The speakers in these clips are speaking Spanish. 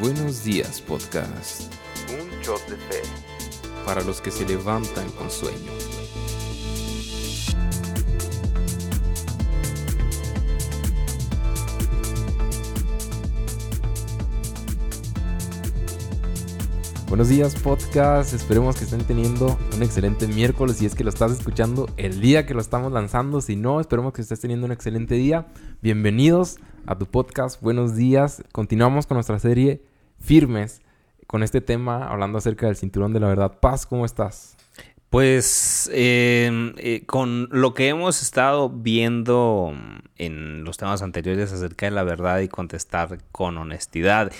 Buenos días podcast. Un shot de fe. Para los que se levantan con sueño. Buenos días podcast, esperemos que estén teniendo un excelente miércoles si es que lo estás escuchando el día que lo estamos lanzando, si no, esperemos que estés teniendo un excelente día. Bienvenidos a tu podcast, buenos días. Continuamos con nuestra serie Firmes con este tema hablando acerca del cinturón de la verdad. Paz, ¿cómo estás? Pues em, eh, con lo que hemos estado viendo en los temas anteriores acerca de la verdad y contestar con honestidad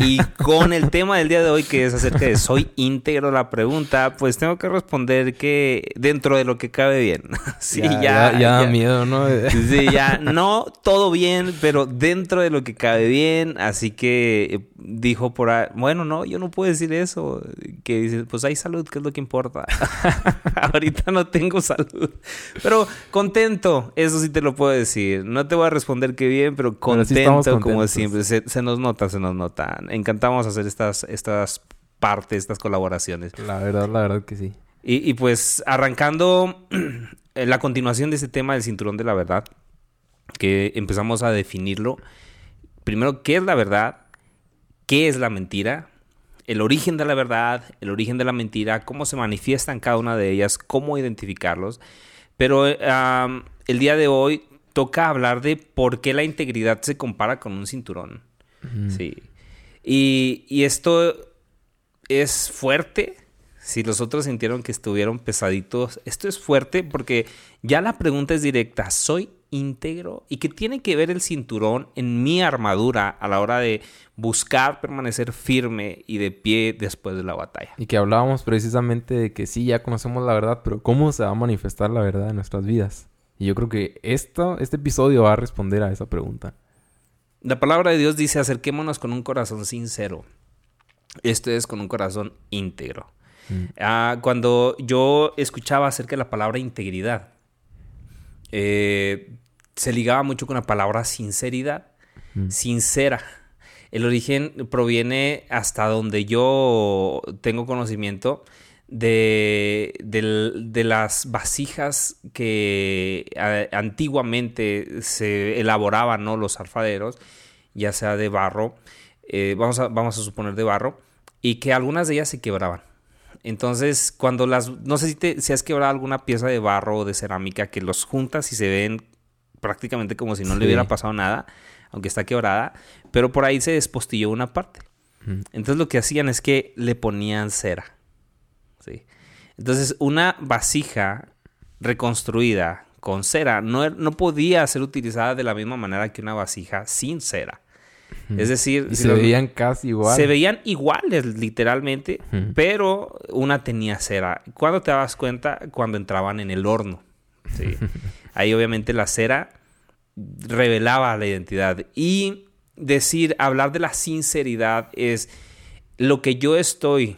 y con el tema del día de hoy que es acerca de soy íntegro la pregunta, pues tengo que responder que dentro de lo que cabe bien. sí, ya, ya, da miedo, ¿no? sí, ya no todo bien, pero dentro de lo que cabe bien, así que eh, dijo por ahí, bueno, no, yo no puedo decir eso, que dice, pues hay salud, que es lo que importa. Ahorita no tengo salud. Pero contento, eso sí te lo puedo decir. No te voy a responder que bien, pero contento como siempre. Se, nos nota, se nos nota. Encantamos hacer estas, estas partes, estas colaboraciones. La verdad, la verdad que sí. Y, y pues arrancando la continuación de ese tema del cinturón de la verdad, que empezamos a definirlo. Primero, ¿qué es la verdad? ¿Qué es la mentira? El origen de la verdad, el origen de la mentira, cómo se manifiestan cada una de ellas, cómo identificarlos. Pero el día de hoy toca hablar de por qué la integridad se compara con un cinturón. Sí. Y, y, esto es fuerte. Si los otros sintieron que estuvieron pesaditos, esto es fuerte porque ya la pregunta es directa. ¿Soy íntegro y que tiene que ver el cinturón en mi armadura a la hora de buscar permanecer firme y de pie después de la batalla. Y que hablábamos precisamente de que sí, ya conocemos la verdad, pero ¿cómo se va a manifestar la verdad en nuestras vidas? Y yo creo que esto, este episodio va a responder a esa pregunta. La palabra de Dios dice, acerquémonos con un corazón sincero. Esto es con un corazón íntegro. Mm. Ah, cuando yo escuchaba acerca de la palabra integridad, eh, se ligaba mucho con la palabra sinceridad, mm. sincera. El origen proviene hasta donde yo tengo conocimiento de, las vasijas que antiguamente se elaboraban ¿no? los alfaderos, ya sea de barro, eh, vamos, a, vamos a suponer de barro, y que algunas de ellas se quebraban. Entonces, cuando las, no sé si, te, si has quebrado alguna pieza de barro o de cerámica que los juntas y se ven prácticamente como si no le hubiera pasado nada, aunque está quebrada, pero por ahí se despostilló una parte. Entonces lo que hacían es que le ponían cera. ¿sí? Entonces una vasija reconstruida con cera no, no podía ser utilizada de la misma manera que una vasija sin cera. Es decir, se veían casi igual. Se veían iguales, literalmente, pero una tenía cera. ¿Cuándo te dabas cuenta? Cuando entraban en el horno. Ahí, obviamente, la cera revelaba la identidad. Y decir, hablar de la sinceridad es lo que yo estoy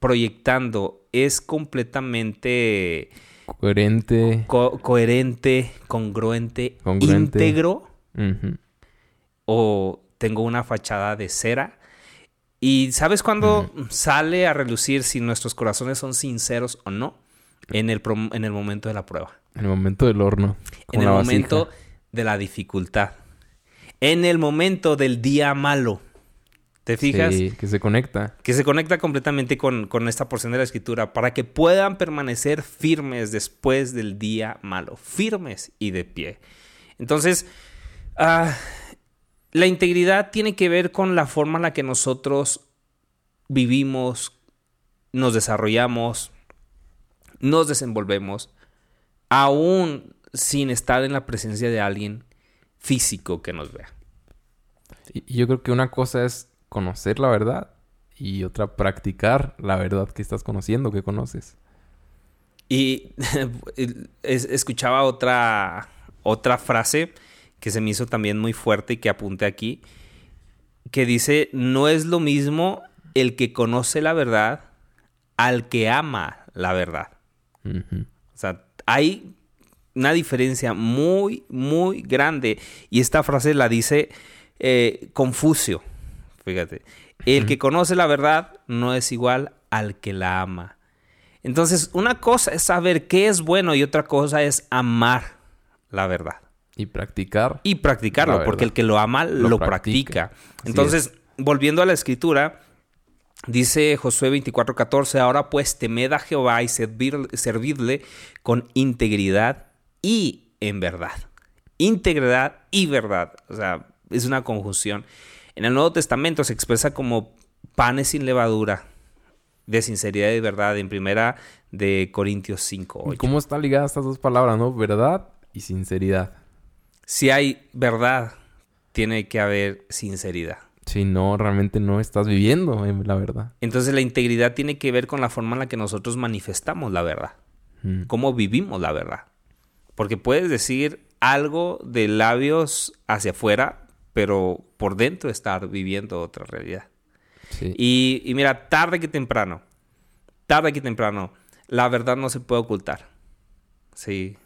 proyectando es completamente coherente, coherente, congruente, íntegro o tengo una fachada de cera. ¿Y sabes cuándo sale a relucir si nuestros corazones son sinceros o no? En el, en el momento de la prueba. En el momento del horno. En el momento de la dificultad. En el momento del día malo. ¿Te fijas? Sí, que se conecta. Que se conecta completamente con, esta porción de la escritura para que puedan permanecer firmes después del día malo. Firmes y de pie. Entonces, ah, la integridad tiene que ver con la forma en la que nosotros vivimos, nos desarrollamos, nos desenvolvemos, aún sin estar en la presencia de alguien físico que nos vea. Y yo creo que una cosa es conocer la verdad y otra practicar la verdad que estás conociendo, que conoces. Y escuchaba otra, otra frase que se me hizo también muy fuerte y que apunté aquí, que dice, no es lo mismo el que conoce la verdad al que ama la verdad. O sea, hay una diferencia muy, muy grande. Y esta frase la dice eh, Confucio. Fíjate. El que conoce la verdad no es igual al que la ama. Entonces, una cosa es saber qué es bueno y otra cosa es amar la verdad. Y practicar. Y practicarlo, porque el que lo ama lo, practica. Entonces, volviendo a la escritura, dice Josué 24:14, ahora pues temed a Jehová y servidle con integridad y en verdad. Integridad y verdad. O sea, es una conjunción. En el Nuevo Testamento se expresa como panes sin levadura, de sinceridad y verdad, en primera de Corintios 5. ¿Y cómo están ligadas estas dos palabras, no? Verdad y sinceridad. Si hay verdad, tiene que haber sinceridad. Si no, realmente no estás viviendo la verdad. Entonces la integridad tiene que ver con la forma en la que nosotros manifestamos la verdad. Mm. Cómo vivimos la verdad. Porque puedes decir algo de labios hacia afuera, pero por dentro estar viviendo otra realidad. Y, y, mira, tarde que temprano, tarde que temprano, la verdad no se puede ocultar. Sí.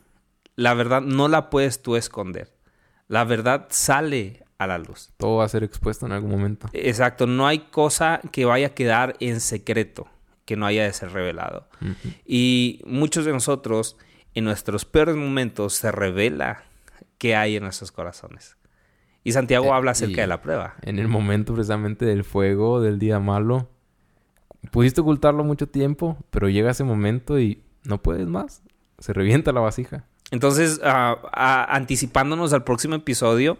La verdad no la puedes tú esconder. La verdad sale a la luz. Todo va a ser expuesto en algún momento. Exacto. No hay cosa que vaya a quedar en secreto que no haya de ser revelado. Y muchos de nosotros, en nuestros peores momentos, se revela qué hay en nuestros corazones. Y Santiago eh, habla acerca de la prueba. En el momento precisamente del fuego, del día malo, pudiste ocultarlo mucho tiempo, pero llega ese momento y no puedes más. Se revienta la vasija. Entonces, ah, anticipándonos al próximo episodio,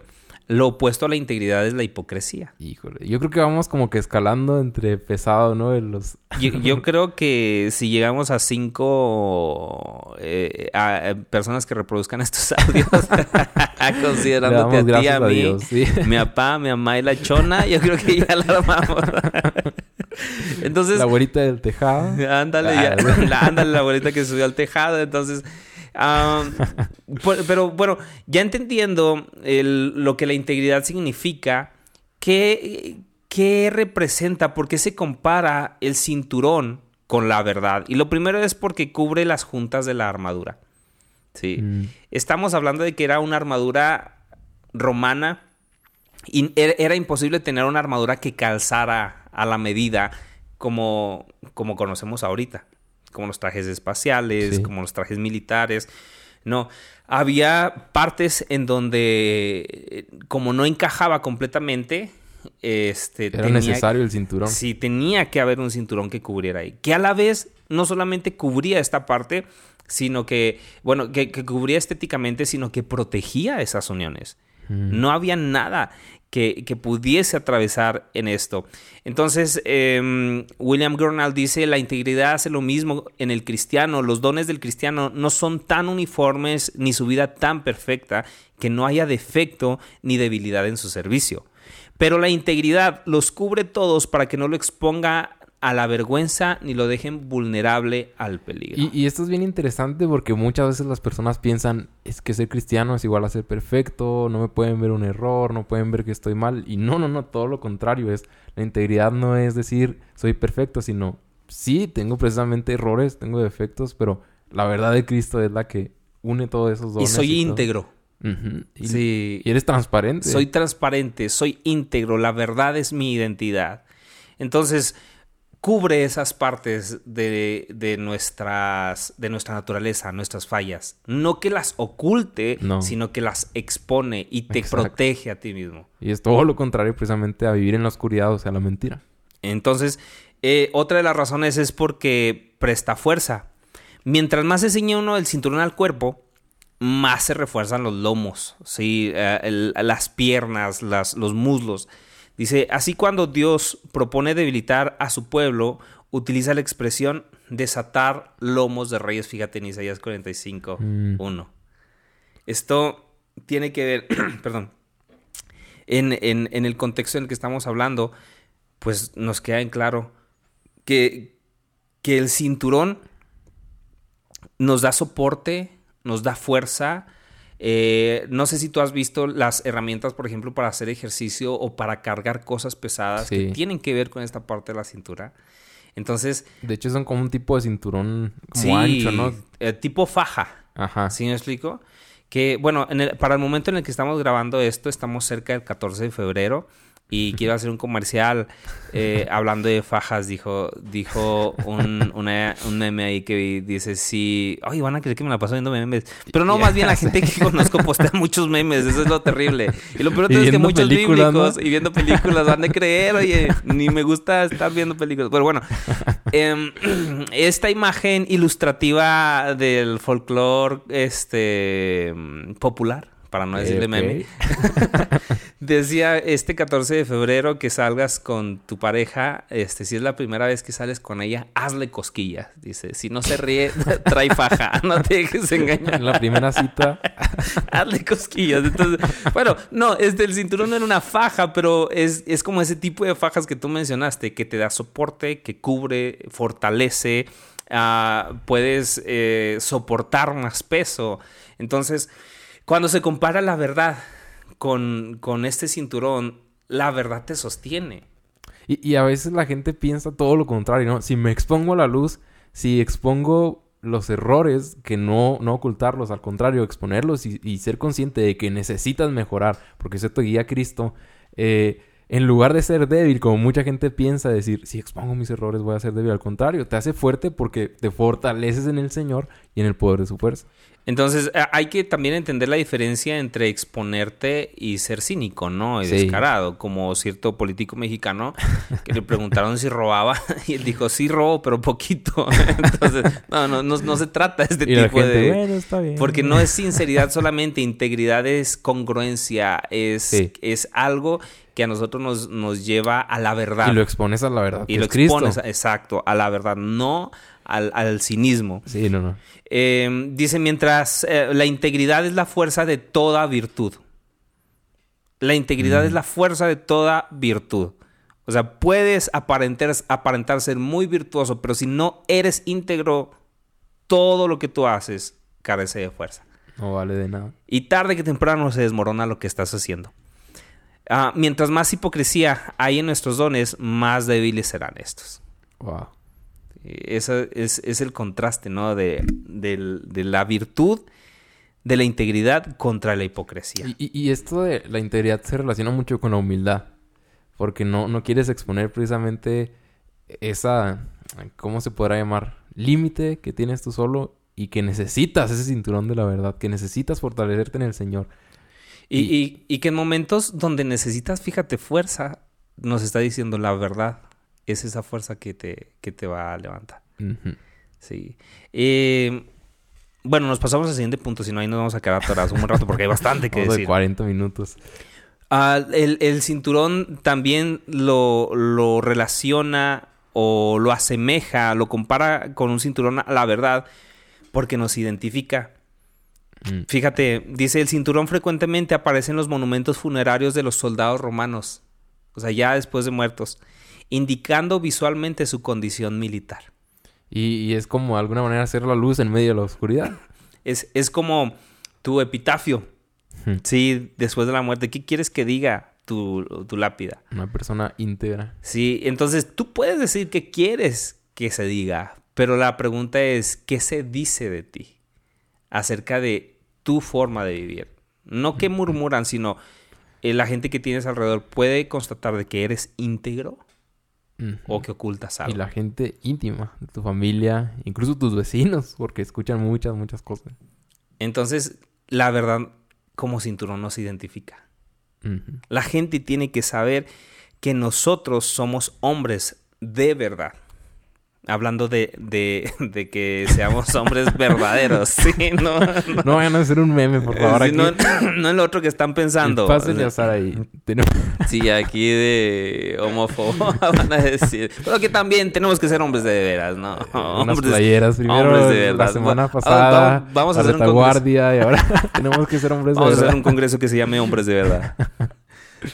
lo opuesto a la integridad es la hipocresía. Híjole, yo creo que vamos como que escalando entre pesado, ¿no? los... yo, creo que si llegamos a cinco eh, a, personas que reproduzcan estos audios, considerándote a ti, a mí, mi papá, mi mamá y la chona, yo creo que ya la armamos. Entonces... La abuelita del tejado. Ándale, ya, ah. ándale, la abuelita que subió al tejado, entonces pero bueno, ya entendiendo lo que la integridad significa, ¿qué, ¿qué representa? ¿Por qué se compara el cinturón con la verdad? Y lo primero es porque cubre las juntas de la armadura. Sí. Mm. Estamos hablando de que era una armadura romana y era imposible tener una armadura que calzara a la medida como, como conocemos ahorita como los trajes espaciales, como los trajes militares. No, había partes en donde, como no encajaba completamente, este, era necesario el cinturón. Sí, tenía que haber un cinturón que cubriera ahí. Que a la vez no solamente cubría esta parte, sino que, bueno, que, cubría estéticamente, sino que protegía esas uniones. No había nada que, pudiese atravesar en esto. Entonces, em, William Gurnall dice, la integridad hace lo mismo en el cristiano, los dones del cristiano no son tan uniformes ni su vida tan perfecta que no haya defecto ni debilidad en su servicio. Pero la integridad los cubre todos para que no lo exponga a la vergüenza ni lo dejen vulnerable al peligro. Y, esto es bien interesante porque muchas veces las personas piensan, es que ser cristiano es igual a ser perfecto, no me pueden ver un error, no pueden ver que estoy mal. Y no, no, no, todo lo contrario es, la integridad no es decir soy perfecto, sino sí, tengo precisamente errores, tengo defectos, pero la verdad de Cristo es la que une todos esos dones. Y soy íntegro. y, sí. y eres transparente. Soy transparente, soy íntegro, la verdad es mi identidad. Entonces, cubre esas partes de, nuestras, de nuestra naturaleza, nuestras fallas. No que las oculte, sino que las expone y te protege a ti mismo. Y es todo lo contrario precisamente a vivir en la oscuridad, o sea, la mentira. Entonces, eh, otra de las razones es porque presta fuerza. Mientras más se ciñe uno el cinturón al cuerpo, más se refuerzan los lomos, ¿sí? Eh, las piernas, las, los muslos. Dice, así cuando Dios propone debilitar a su pueblo, utiliza la expresión desatar lomos de reyes, fíjate en Isaías 45, 1. Mm. Esto tiene que ver, perdón, en, en, el contexto en el que estamos hablando, pues nos queda en claro que, que el cinturón nos da soporte, nos da fuerza, eh, no sé si tú has visto las herramientas, por ejemplo, para hacer ejercicio o para cargar cosas pesadas que tienen que ver con esta parte de la cintura. Entonces. De hecho, son como un tipo de cinturón como ancho, ¿no? Eh, tipo faja. Ajá. ¿Sí me explico? Que, bueno, para el momento en el que estamos grabando esto, estamos cerca del 14 de febrero. Y quiero hacer un comercial eh, hablando de fajas, dijo, dijo un, un meme ahí que dice, sí, ay, van a creer que me la paso viendo memes. Pero no, más bien la gente que conozco postea muchos memes, eso es lo terrible. Y lo peor es que muchos bíblicos y viendo películas van a creer, oye, ni me gusta estar viendo películas. Pero bueno, em, esta imagen ilustrativa del folclore este, popular para no decirle meme. Decía este 14 de febrero que salgas con tu pareja, este, si es la primera vez que sales con ella, hazle cosquillas. Dice, si no se ríe, trae faja, no te dejes engañar. En la primera cita. hazle cosquillas. Entonces, bueno, no, este, el cinturón no era una faja, pero es, es como ese tipo de fajas que tú mencionaste, que te da soporte, que cubre, fortalece, uh, puedes eh, soportar más peso. Entonces, cuando se compara la verdad con, con este cinturón, la verdad te sostiene. Y, a veces la gente piensa todo lo contrario, ¿no? Si me expongo a la luz, si expongo los errores, que no, no ocultarlos, al contrario, exponerlos y, ser consciente de que necesitas mejorar, porque eso te guía a Cristo, eh, en lugar de ser débil, como mucha gente piensa, decir, si expongo mis errores voy a ser débil, al contrario, te hace fuerte porque te fortaleces en el Señor y en el poder de su fuerza. Entonces, hay que también entender la diferencia entre exponerte y ser cínico, ¿no? Y descarado, como cierto político mexicano que le preguntaron si robaba y él dijo, sí robo, pero poquito. Entonces, no, no, no, se trata de este tipo de... Bueno, está bien. Porque no es sinceridad solamente, integridad es congruencia, es, es algo que a nosotros nos, nos lleva a la verdad. Y lo expones a la verdad. Y lo expones, exacto, a la verdad, no al, al cinismo. Sí, no, no. Em, dice, mientras eh, la integridad es la fuerza de toda virtud. La integridad es mm. la fuerza de toda virtud. O sea, puedes aparentar, aparentar ser muy virtuoso, pero si no eres íntegro, todo lo que tú haces carece de fuerza. No vale de nada. Y tarde que temprano se desmorona lo que estás haciendo. Ah, mientras más hipocresía hay en nuestros dones, más débiles serán estos. Wow. Ese es, el contraste, ¿no? De, la virtud, de la integridad contra la hipocresía. Y, esto de la integridad se relaciona mucho con la humildad. Porque no, no quieres exponer precisamente esa, ¿cómo se podrá llamar? Límite que tienes tú solo y que necesitas ese cinturón de la verdad, que necesitas fortalecerte en el Señor. Y, y que en momentos donde necesitas, fíjate, fuerza, nos está diciendo la verdad es esa fuerza que te, que te va a levantar. Sí. Eh, bueno, nos pasamos al siguiente punto, si no ahí nos vamos a quedar atorados un rato porque hay bastante que decir. De 40 minutos. Ah, el, cinturón también lo, lo, relaciona o lo asemeja, lo compara con un cinturón a la verdad porque nos identifica. Mm. Fíjate, dice, el cinturón frecuentemente aparece en los monumentos funerarios de los soldados romanos, o sea, ya después de muertos indicando visualmente su condición militar. Y, es como de alguna manera hacer la luz en medio de la oscuridad. Es, es como tu epitafio. Sí, después de la muerte. ¿Qué quieres que diga tu, tu lápida? Una persona íntegra. Sí, entonces tú puedes decir qué quieres que se diga, pero la pregunta es, ¿qué se dice de ti? Acerca de tu forma de vivir. No que murmuran, sino eh, la gente que tienes alrededor puede constatar de que eres íntegro o que ocultas algo. Y la gente íntima de tu familia, incluso tus vecinos, porque escuchan muchas, muchas cosas. Entonces, la verdad, como cinturón nos identifica. La gente tiene que saber que nosotros somos hombres de verdad. Hablando de, de, de, que seamos hombres verdaderos, ¿sí? No, no. no vayan a hacer un meme, por favor. aquí. No, no, en lo otro que están pensando. Pásenle a Sara ahí. Sí, aquí de homófobo van a decir. Pero que también tenemos que ser hombres de veras, ¿no? Unas playeras primero hombres de verdad. la semana pasada. Vamos, a hacer un congreso. y ahora tenemos que ser hombres de verdad. Vamos a hacer un congreso que se llame Hombres de Verdad.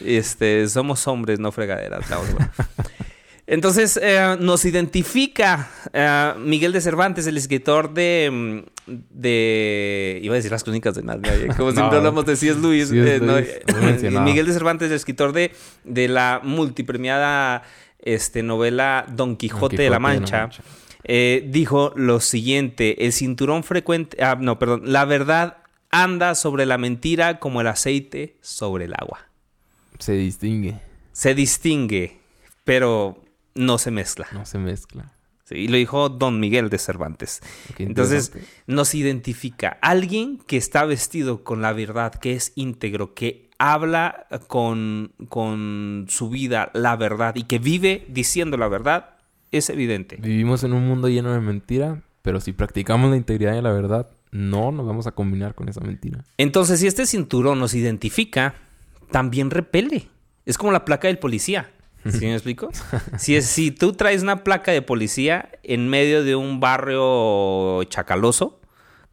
Este, somos hombres, no fregaderas. Vamos, entonces eh, nos identifica eh, Miguel de Cervantes, el escritor de, mm, de... Iba a decir las crónicas de nadie, como siempre hablamos de C.S. Lewis. Eh, Miguel de Cervantes, el escritor de, de la multipremiada este, novela Don Quijote, de la Mancha. dijo lo siguiente, el cinturón frecuente, ah, no, perdón, la verdad anda sobre la mentira como el aceite sobre el agua. Se distingue. se distingue, pero no se mezcla. No se mezcla. Sí, y lo dijo Don Miguel de Cervantes. Entonces nos identifica alguien que está vestido con la verdad, que es íntegro, que habla con, con su vida la verdad y que vive diciendo la verdad, es evidente. Vivimos en un mundo lleno de mentira, pero si practicamos la integridad y la verdad, no nos vamos a combinar con esa mentira. Entonces, si este cinturón nos identifica, también repele. Es como la placa del policía. ¿Sí me explico? Si, es- si tú traes una placa de policía en medio de un barrio chacaloso,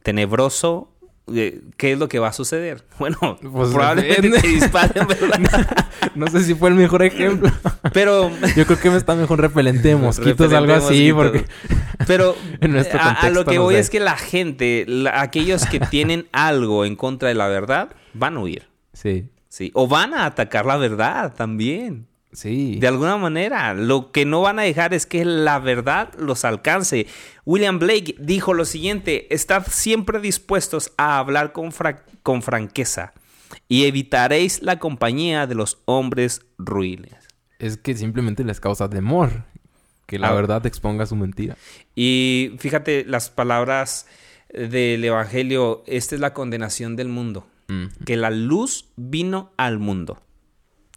tenebroso, eh, ¿qué es lo que va a suceder? Bueno, Pues probablemente te disparen. No sé si fue el mejor ejemplo. Pero... Yo creo que me está mejor repelente de mosquitos, Repelente algo así, mosquitos. porque Pero En a- lo que no voy sé. es que la gente, la- aquellos que tienen algo en contra de la verdad, van a huir. sí, ¿sí? O van a atacar la verdad también. Sí. De alguna manera, lo que no van a dejar es que la verdad los alcance. William Blake dijo lo siguiente, estad siempre dispuestos a hablar con, fra- con franqueza y evitaréis la compañía de los hombres ruines. Es que simplemente les causa temor que la Ah. verdad exponga su mentira. Y fíjate las palabras del Evangelio, esta es la condenación del mundo, Mm. que la luz vino al mundo.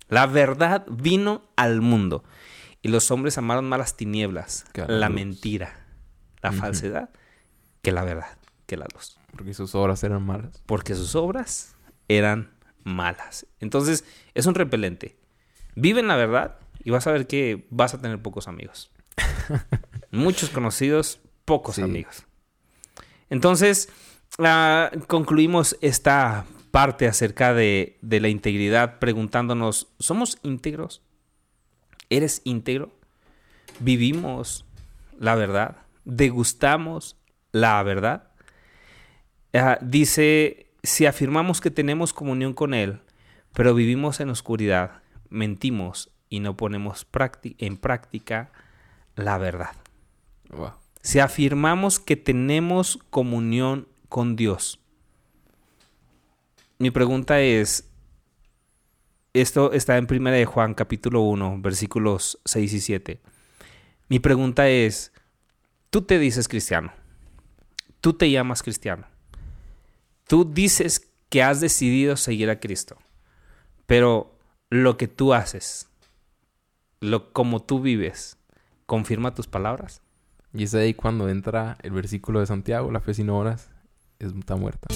La verdad vino al mundo. Y los hombres amaron más las tinieblas, la mentira, la falsedad, que la verdad, que la luz. Porque sus obras eran malas. Porque sus obras eran malas. Entonces, es un repelente. Vive en la verdad y vas a ver que vas a tener pocos amigos. Muchos conocidos, pocos Sí. amigos. Entonces, ah, concluimos esta parte acerca de, de la integridad preguntándonos, ¿somos íntegros? ¿Eres íntegro? ¿Vivimos la verdad? ¿Degustamos la verdad? Ah, dice, si afirmamos que tenemos comunión con Él, pero vivimos en oscuridad, mentimos y no ponemos en práctica la verdad. Wow. Si afirmamos que tenemos comunión con Dios, mi pregunta es, esto está en 1 de Juan capítulo 1, versículos 6 y 7. Mi pregunta es, tú te dices cristiano, tú te llamas cristiano, tú dices que has decidido seguir a Cristo, pero lo que tú haces, lo como tú vives, confirma tus palabras. Y es ahí cuando entra el versículo de Santiago, la fe sin obras es- está muerta.